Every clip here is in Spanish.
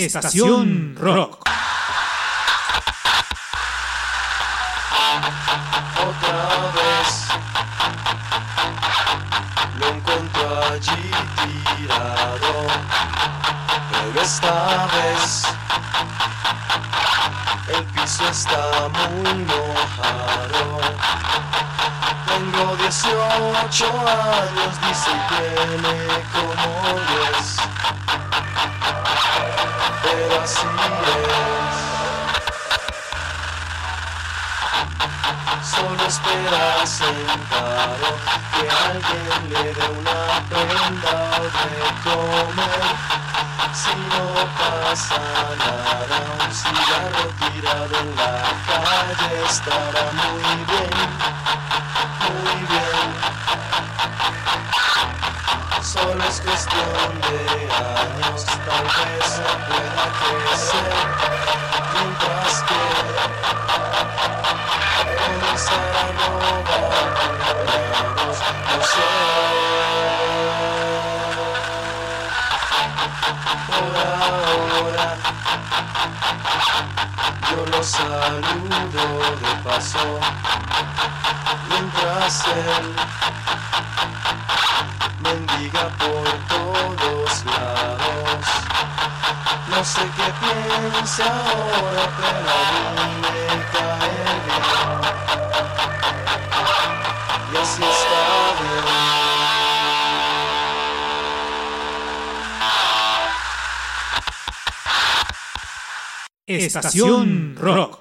Estación Rock. Otra vez lo encuentro allí tirado, pero esta vez el piso está muy mojado. Tengo 18 años, dice y tiene como 10 que alguien le dé una prenda de comer. Si no pasa nada, un cigarro tirado en la calle estará muy bien, muy bien. Solo es cuestión de años, tal vez se pueda crecer, mientras saludo de paso, mientras él mendiga por todos lados. No sé qué piensa ahora, pero a mí me cae bien. Y así está Estación Rock.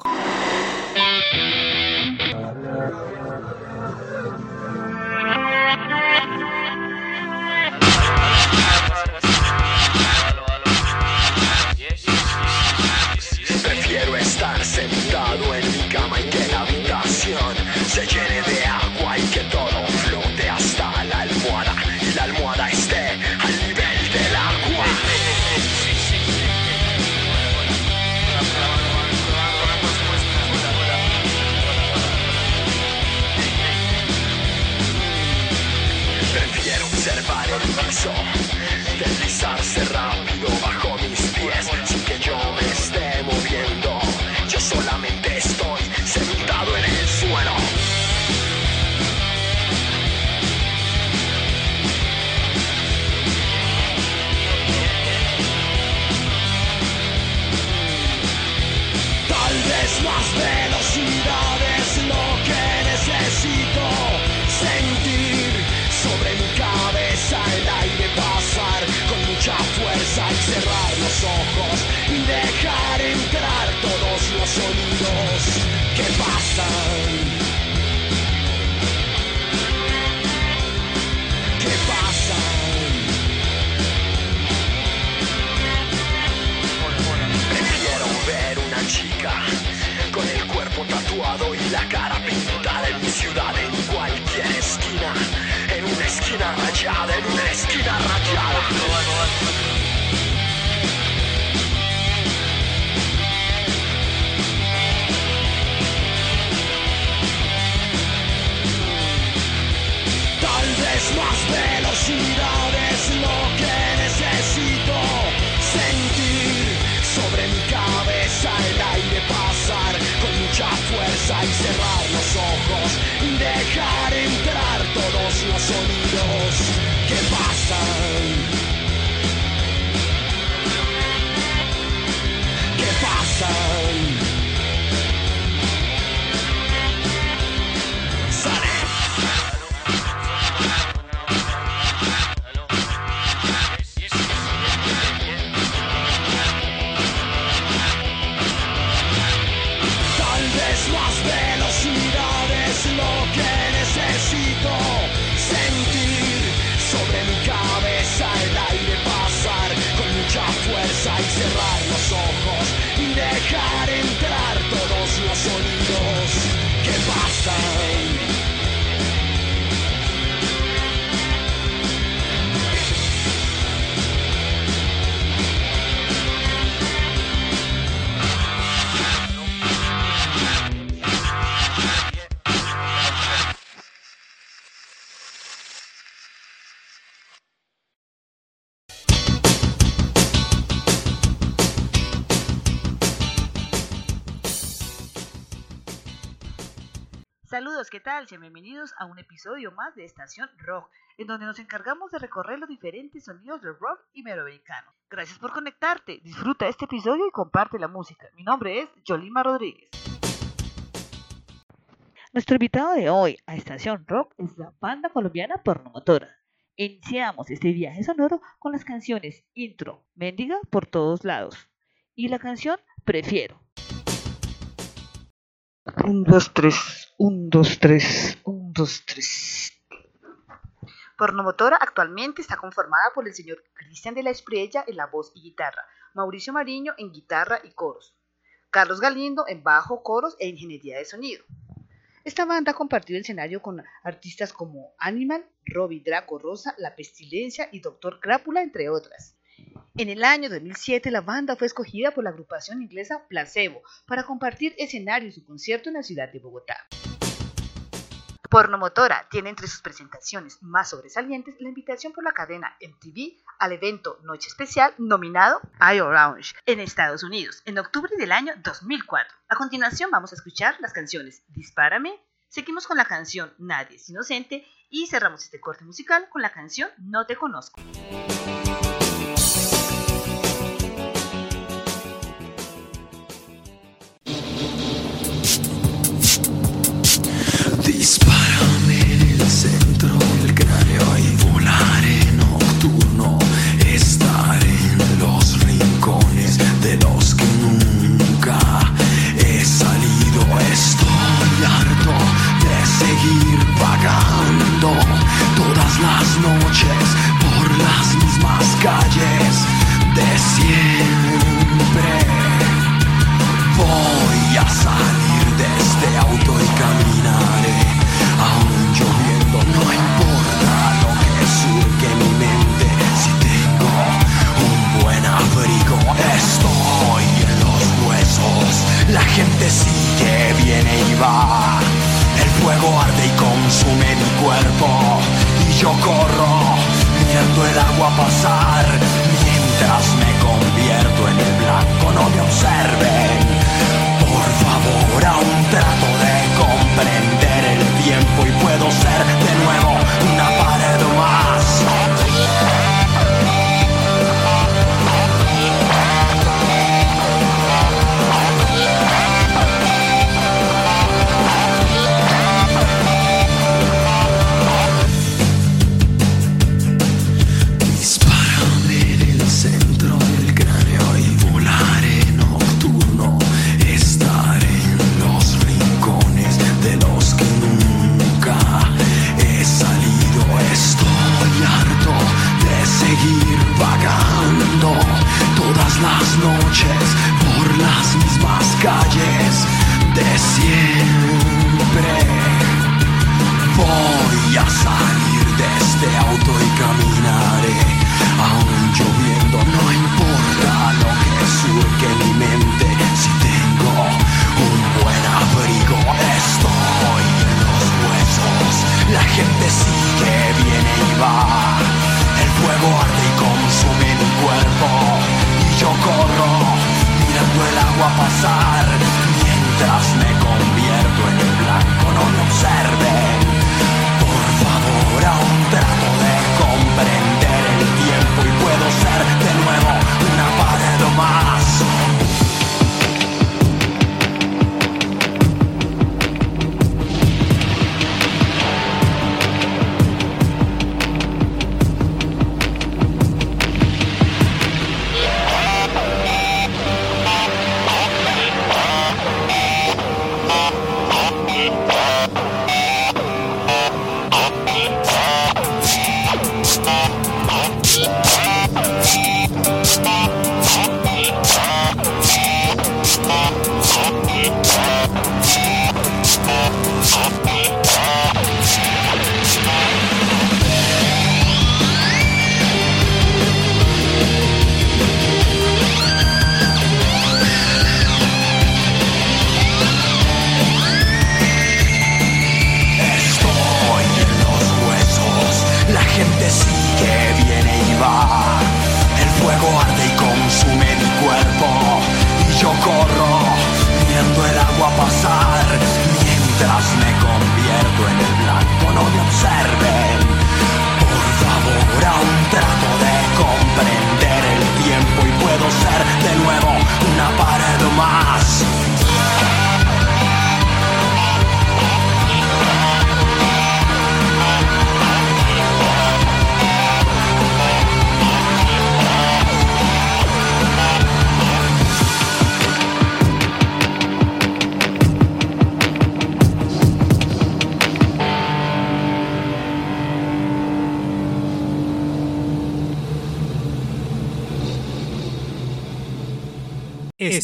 Saludos, ¿qué tal? Sean bienvenidos a un episodio más de Estación Rock, en donde nos encargamos de recorrer los diferentes sonidos del rock iberoamericano. Gracias por conectarte, disfruta este episodio y comparte la música. Mi nombre es Yolima Rodríguez. Nuestro invitado de hoy a Estación Rock es la banda colombiana Pornomotora. Iniciamos este viaje sonoro con las canciones Intro, Mendiga por todos lados y la canción Prefiero. Un, dos, tres, un, dos, tres, un, dos, tres. Pornomotora actualmente está conformada por el señor Cristian de la Espriella en la voz y guitarra, Mauricio Mariño en guitarra y coros, Carlos Galindo en bajo, coros e ingeniería de sonido. Esta banda ha compartido escenario con artistas como Animal, Robbie Draco Rosa, La Pestilencia y Doctor Crápula, entre otras. En el año 2007 la banda fue escogida por la agrupación inglesa Placebo para compartir escenario en su concierto en la ciudad de Bogotá. Pornomotora tiene entre sus presentaciones más sobresalientes la invitación por la cadena MTV al evento Noche Especial nominado I Orange en Estados Unidos en octubre del año 2004. A continuación vamos a escuchar las canciones Dispárame, seguimos con la canción Nadie es Inocente y cerramos este corte musical con la canción No Te Conozco.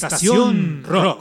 Estación Rock.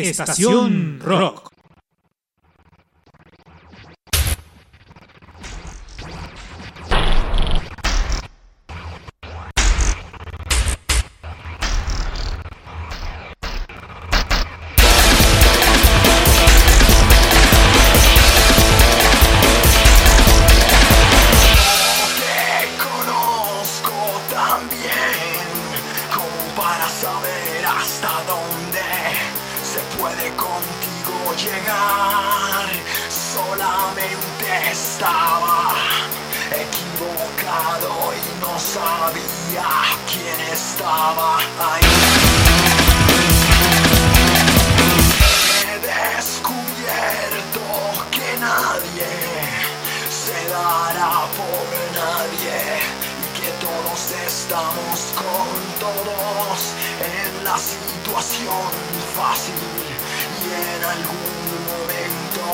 Estación Rock. en la situación fácil y en algún momento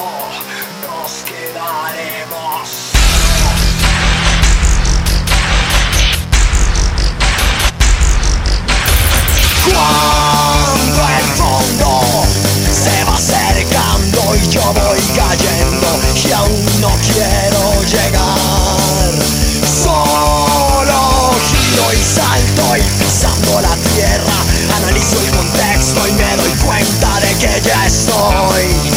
nos quedaremos. Cuando el fondo se va acercando y yo voy cayendo y aún no quiero llegar. Solo giro y salto y pisando la soy.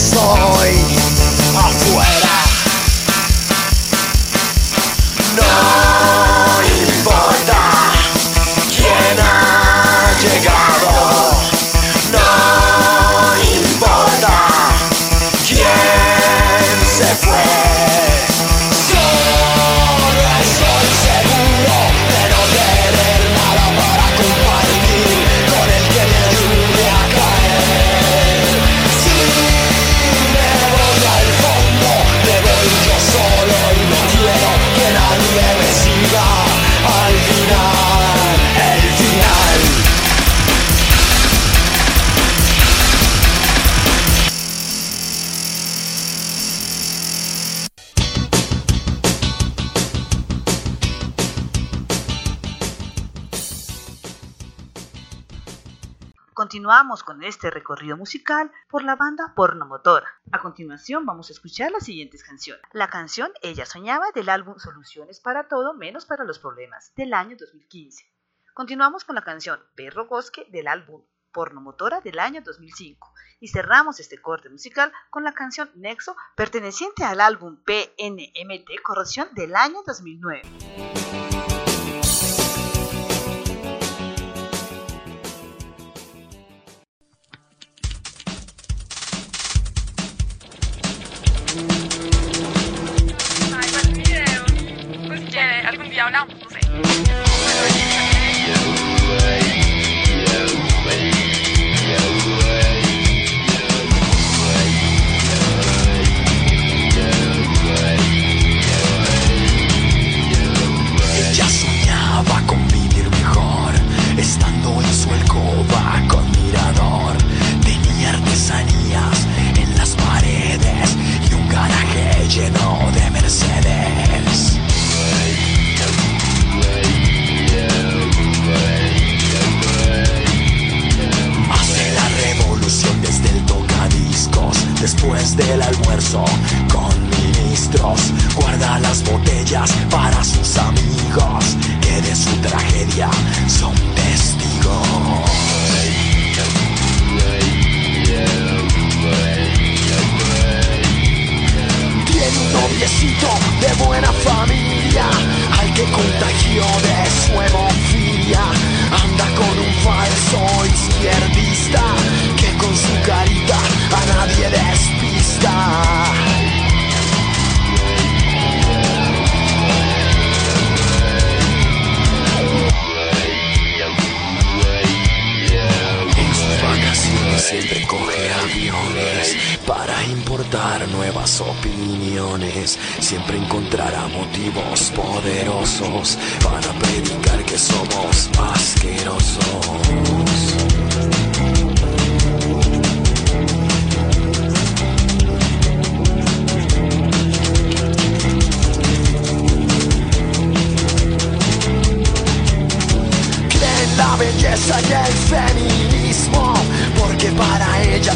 saw. con este recorrido musical por la banda Pornomotora. A continuación vamos a escuchar las siguientes canciones. La canción Ella Soñaba del álbum Soluciones para Todo menos para los Problemas del año 2015. Continuamos con la canción Perro Bosque del álbum Pornomotora del año 2005 y cerramos este corte musical con la canción Nexo perteneciente al álbum PNMT Corrosión del año 2009. 们比较亮的肤色。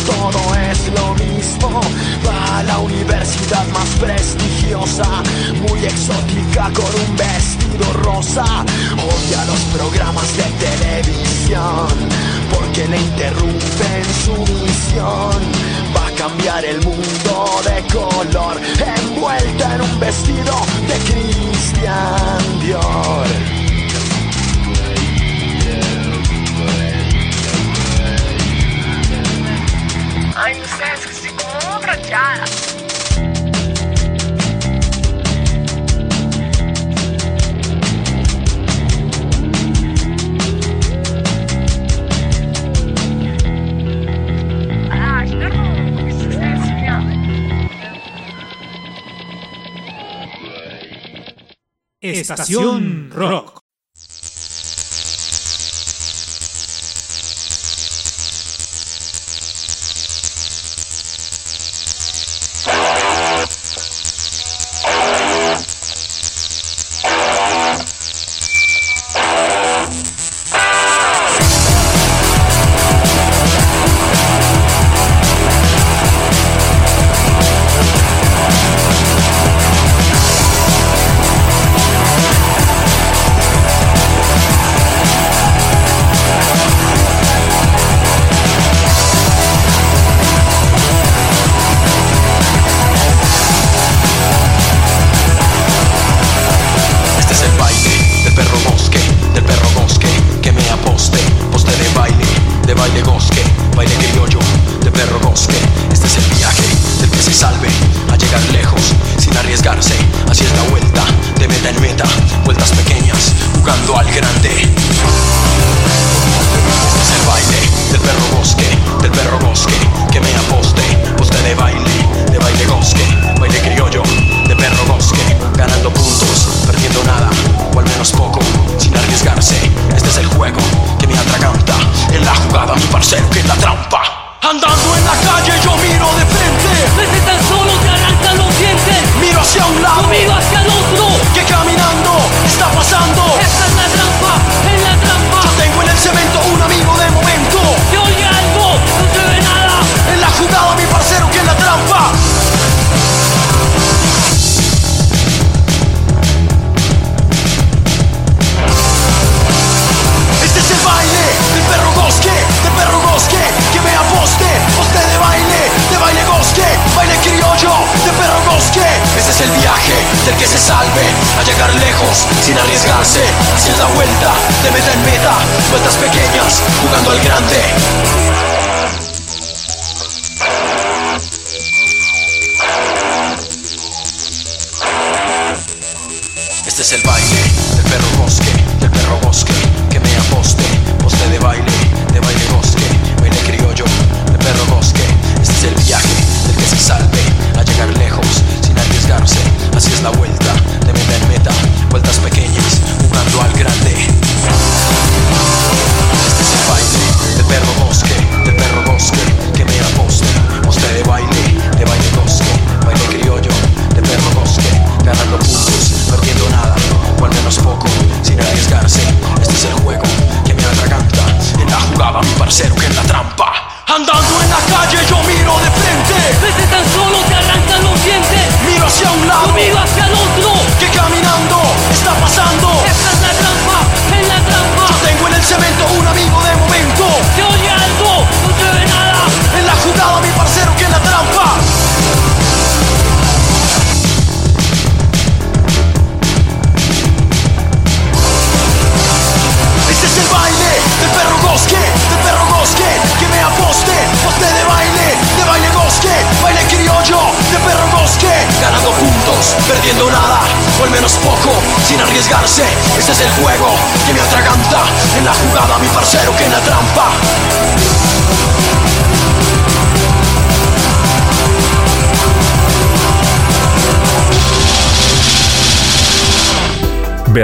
todo es lo mismo. Va a la universidad más prestigiosa, muy exótica con un vestido rosa. Odia los programas de televisión porque le interrumpen su misión va a cambiar el mundo de color, envuelta en un vestido de Christian Dior. Ay, el Sesc se compra ya. Estación Rock.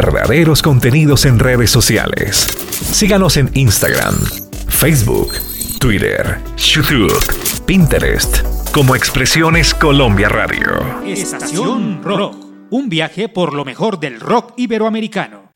verdaderos contenidos en redes sociales. Síganos en Instagram, Facebook, Twitter, YouTube, Pinterest, como Expresiones Colombia Radio. Estación Rock, un viaje por lo mejor del rock iberoamericano.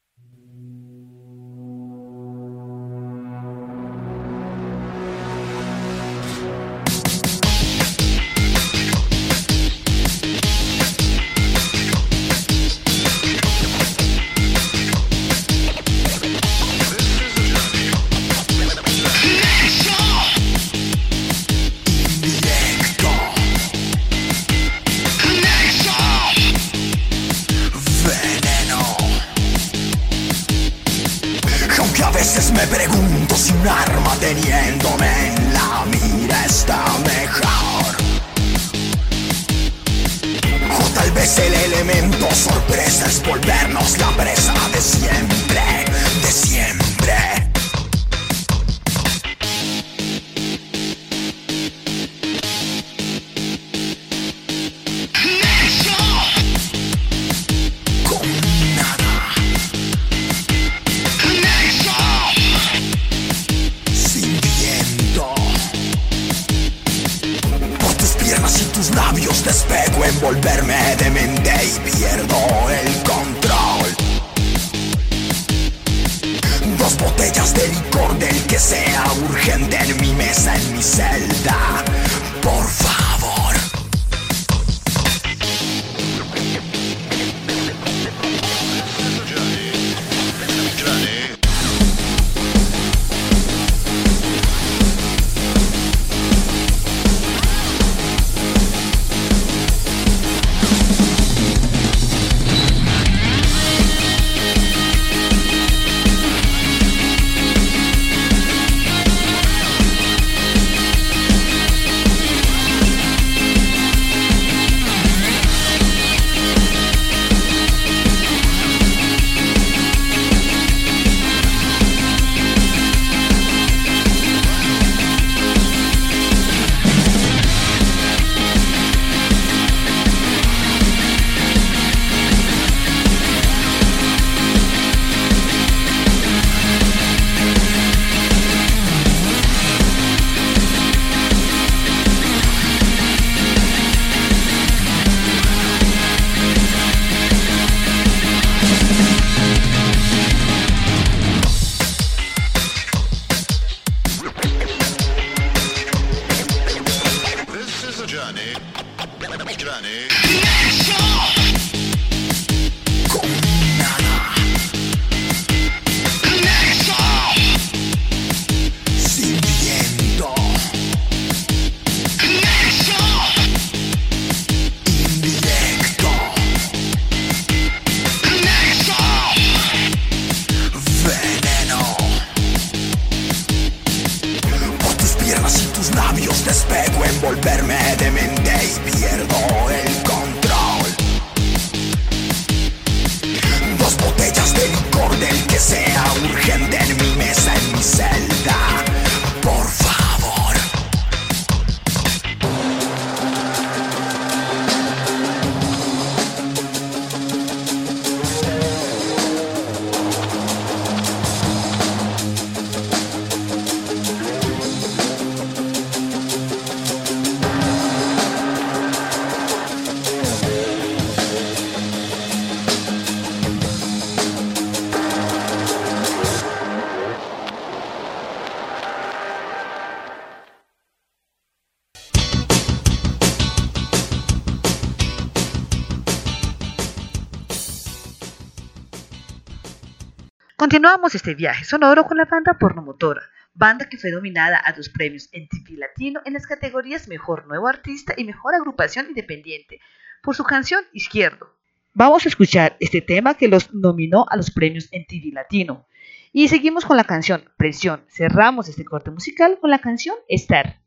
Continuamos este viaje sonoro con la banda Pornomotora, banda que fue nominada a dos premios en TV Latino en las categorías Mejor Nuevo Artista y Mejor Agrupación Independiente por su canción Izquierdo. Vamos a escuchar este tema que los nominó a los premios en TV Latino. Y seguimos con la canción Presión. Cerramos este corte musical con la canción Estar.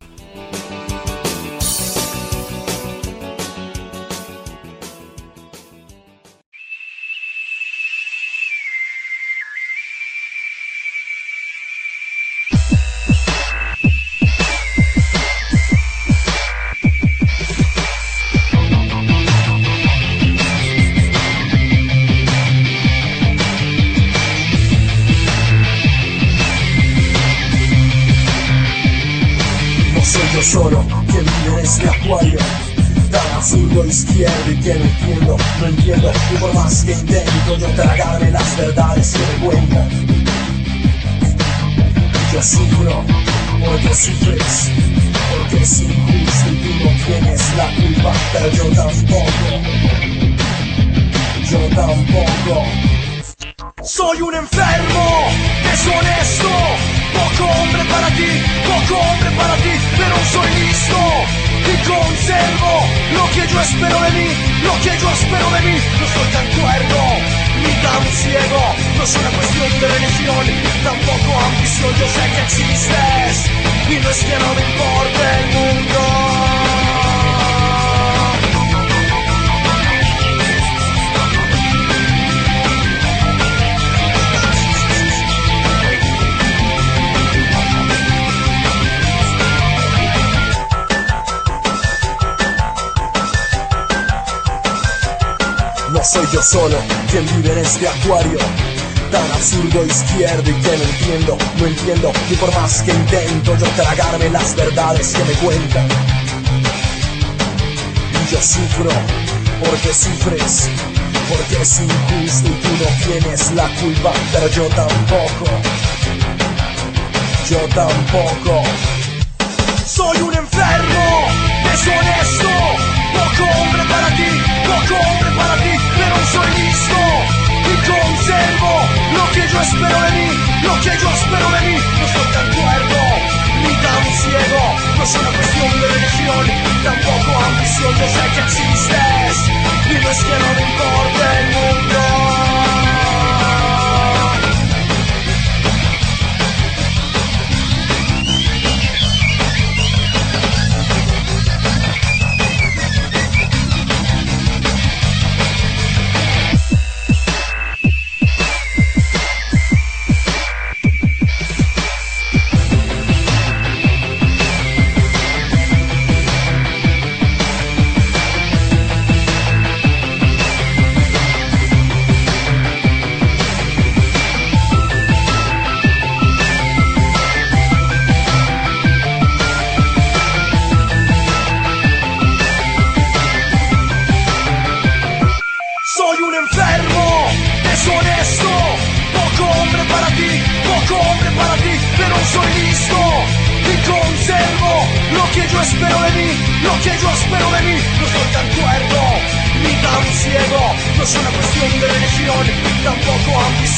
no soy tan cuerdo, ni tan ciego, no es una cuestión de religión, tampoco ambición, yo sé que existes, y no es que no me importe el mundo. Soy yo solo quien vive en este acuario. Tan absurdo izquierdo y que no entiendo, no entiendo Y por más que intento yo tragarme las verdades que me cuentan. Y yo sufro porque sufres Porque es injusto y tú no tienes la culpa Pero yo tampoco. Yo tampoco soy listo y conservo lo que yo espero de mí, lo que yo espero de mí. No soy tan cuerdo ni tan ciego, no es una cuestión de religión, tampoco ambición. Yo sé que existes y no es que no me importe el mundo.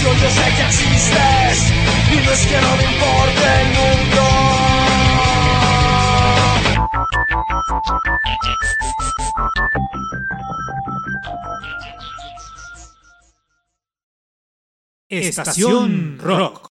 Y no es que no me importe el mundo. Estación Rock.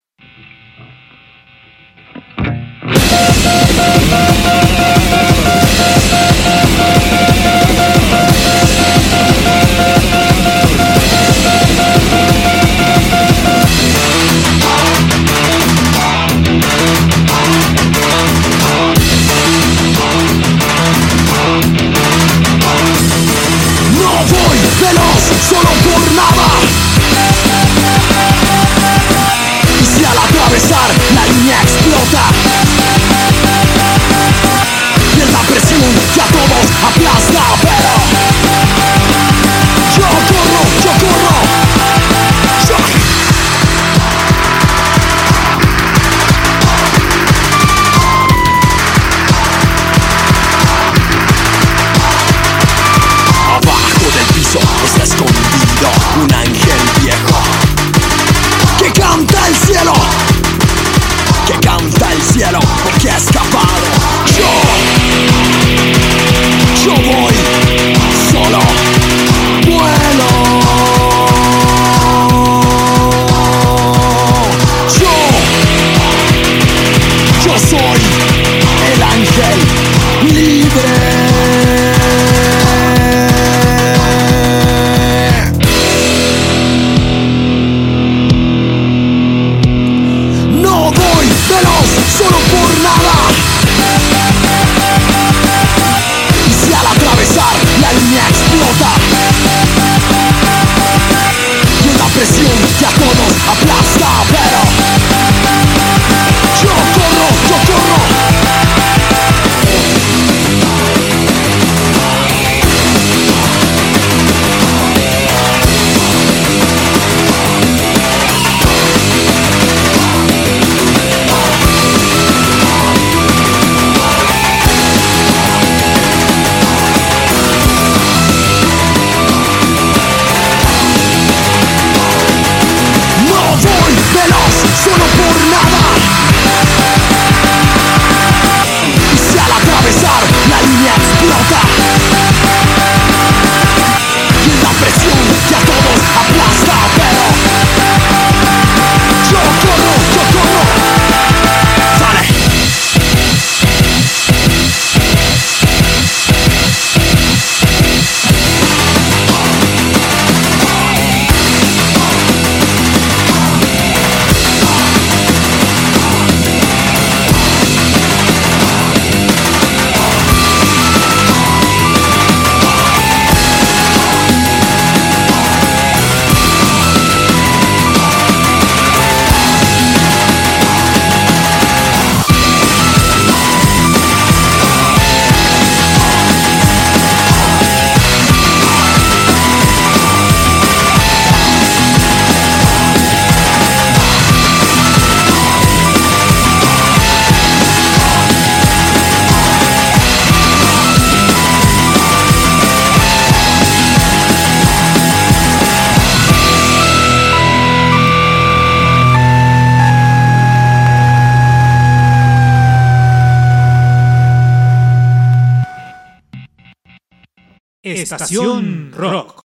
Rock.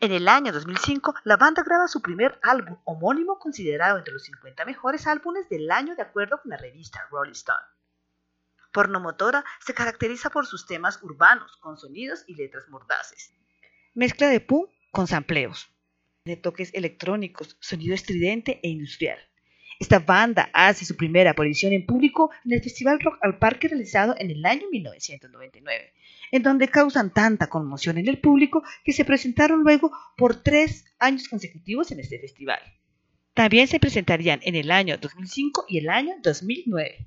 En el año 2005, la banda graba su primer álbum homónimo considerado entre los 50 mejores álbumes del año de acuerdo con la revista Rolling Stone. Pornomotora se caracteriza por sus temas urbanos, con sonidos y letras mordaces. Mezcla de punk con sampleos, de toques electrónicos, sonido estridente e industrial. Esta banda hace su primera aparición en público en el Festival Rock al Parque realizado en el año 1999, en donde causan tanta conmoción en el público que se presentaron luego por tres años consecutivos en este festival. También se presentarían en el año 2005 y el año 2009.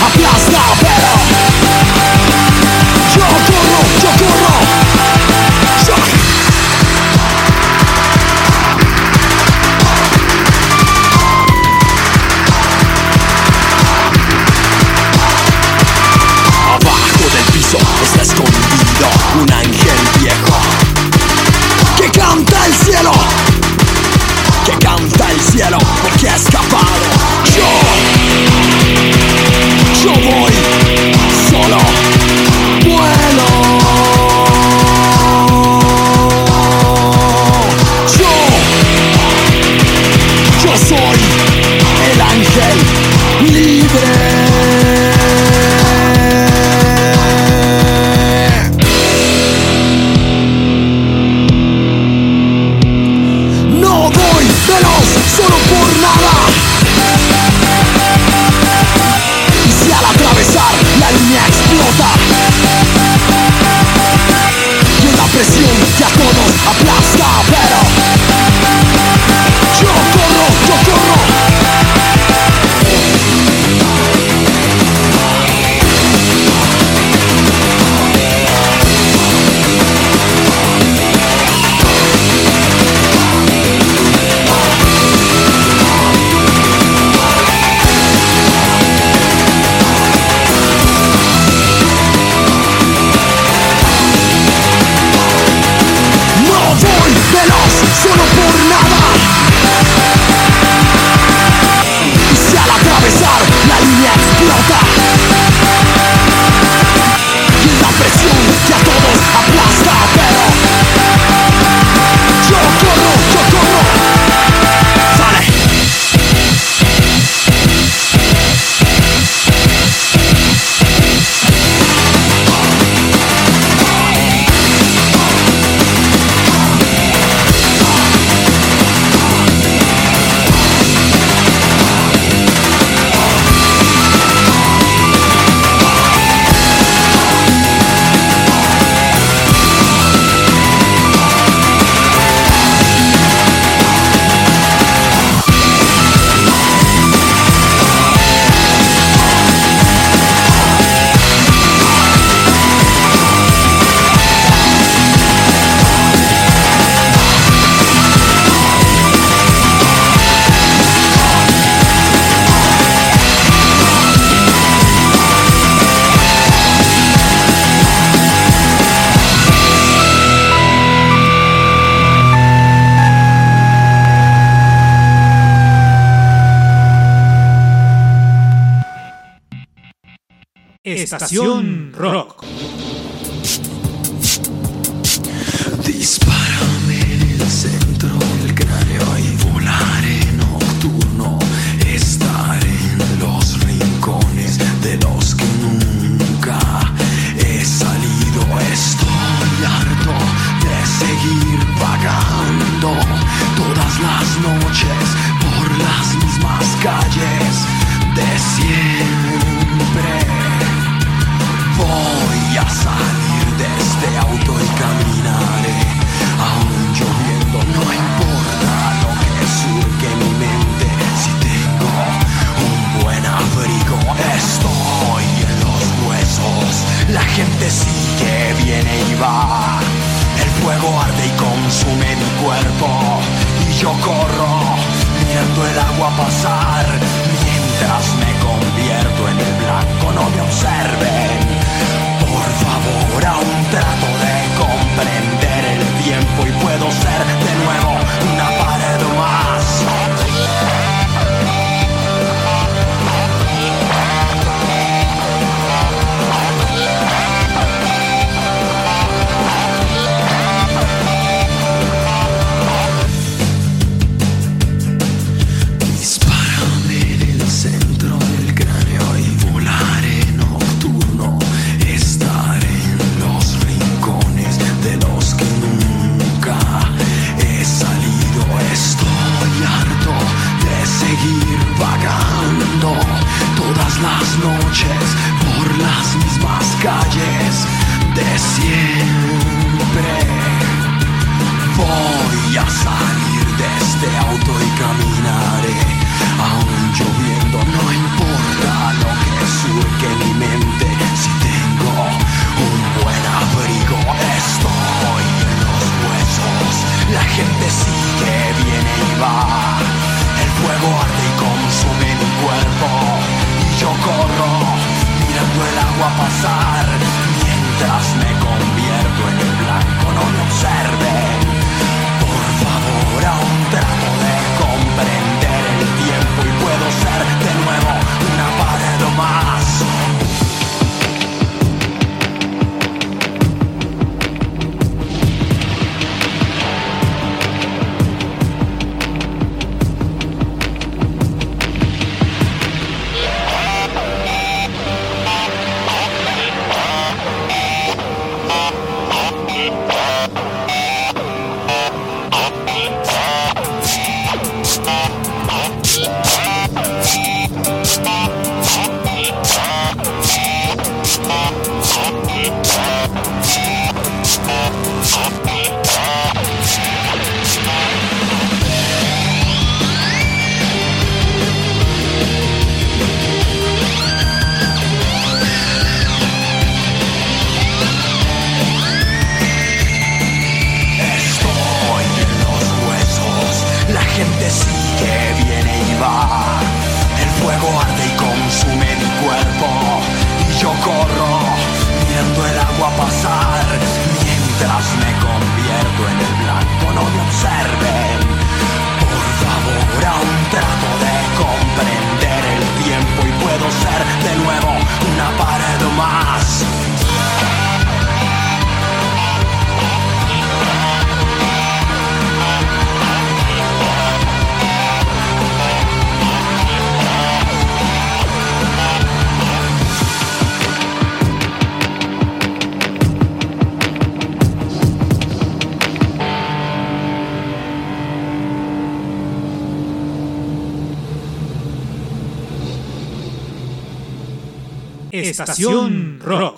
todos aplasta, pero Estación Rock. Dispárame Estación Rock.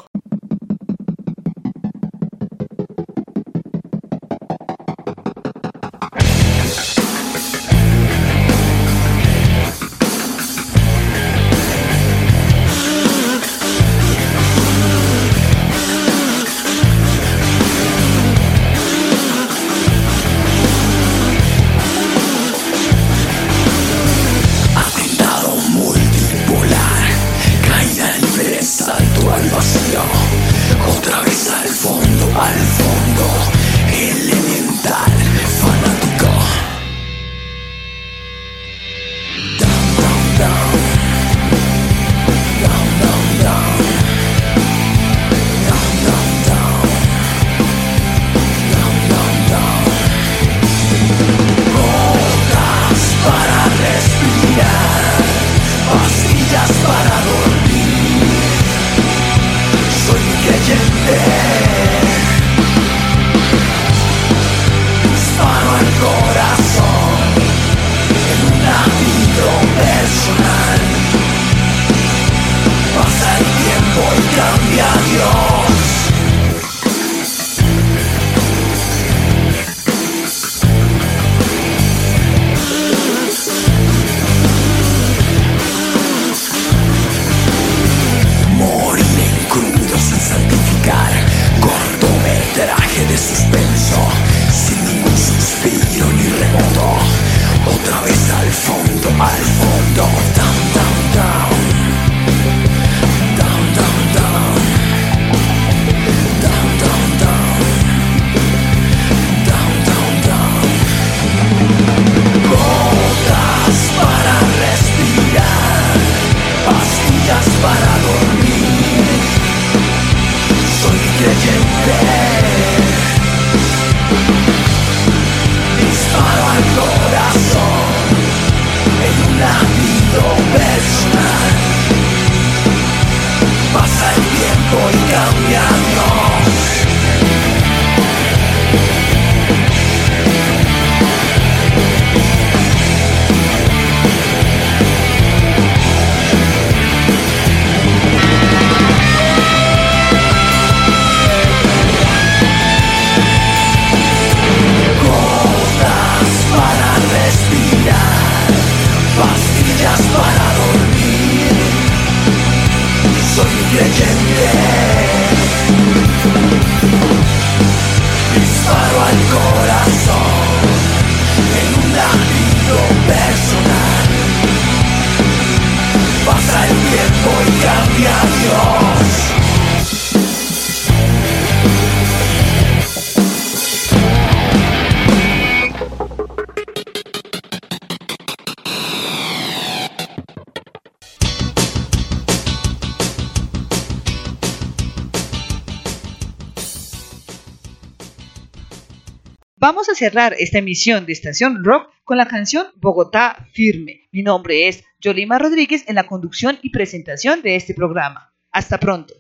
cerrar esta emisión de Estación Rock con la canción Bogotá Firme. Mi nombre es Yolima Rodríguez en la conducción y presentación de este programa. Hasta pronto.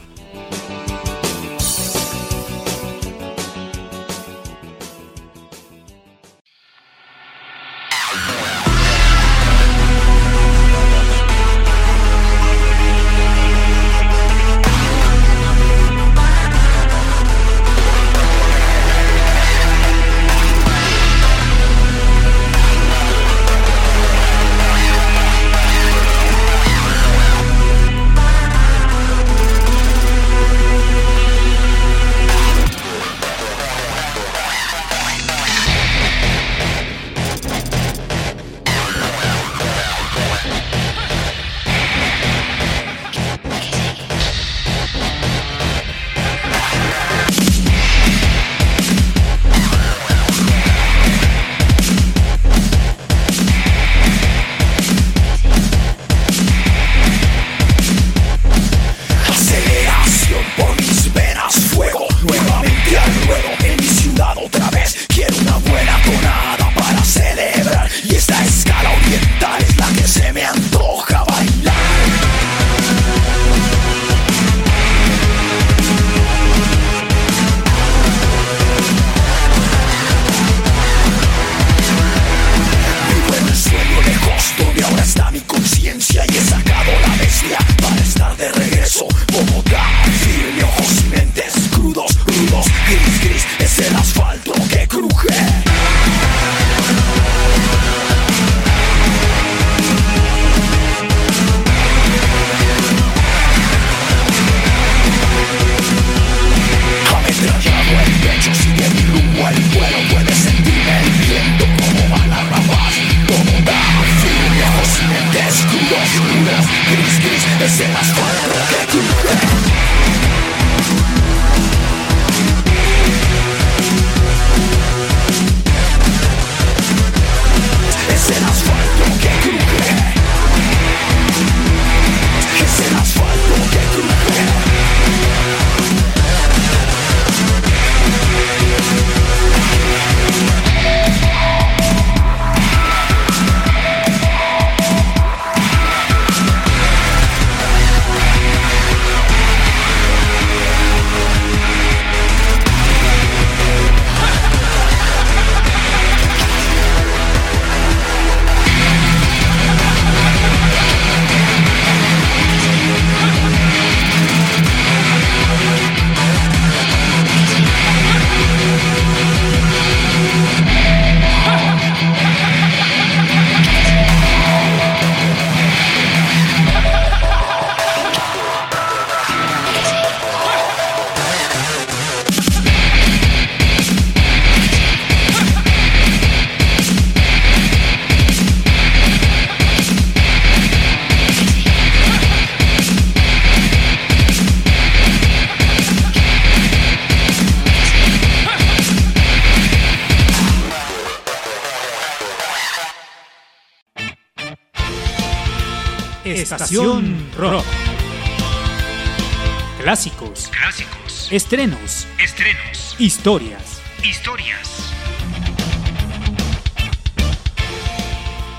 Estrenos. Estrenos. Historias. Historias.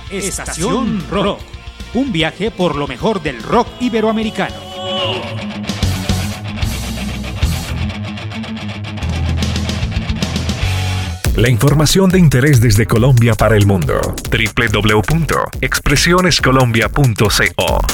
Estación Rock. Un viaje por lo mejor del rock iberoamericano. La información de interés desde Colombia para el mundo. www.expresionescolombia.co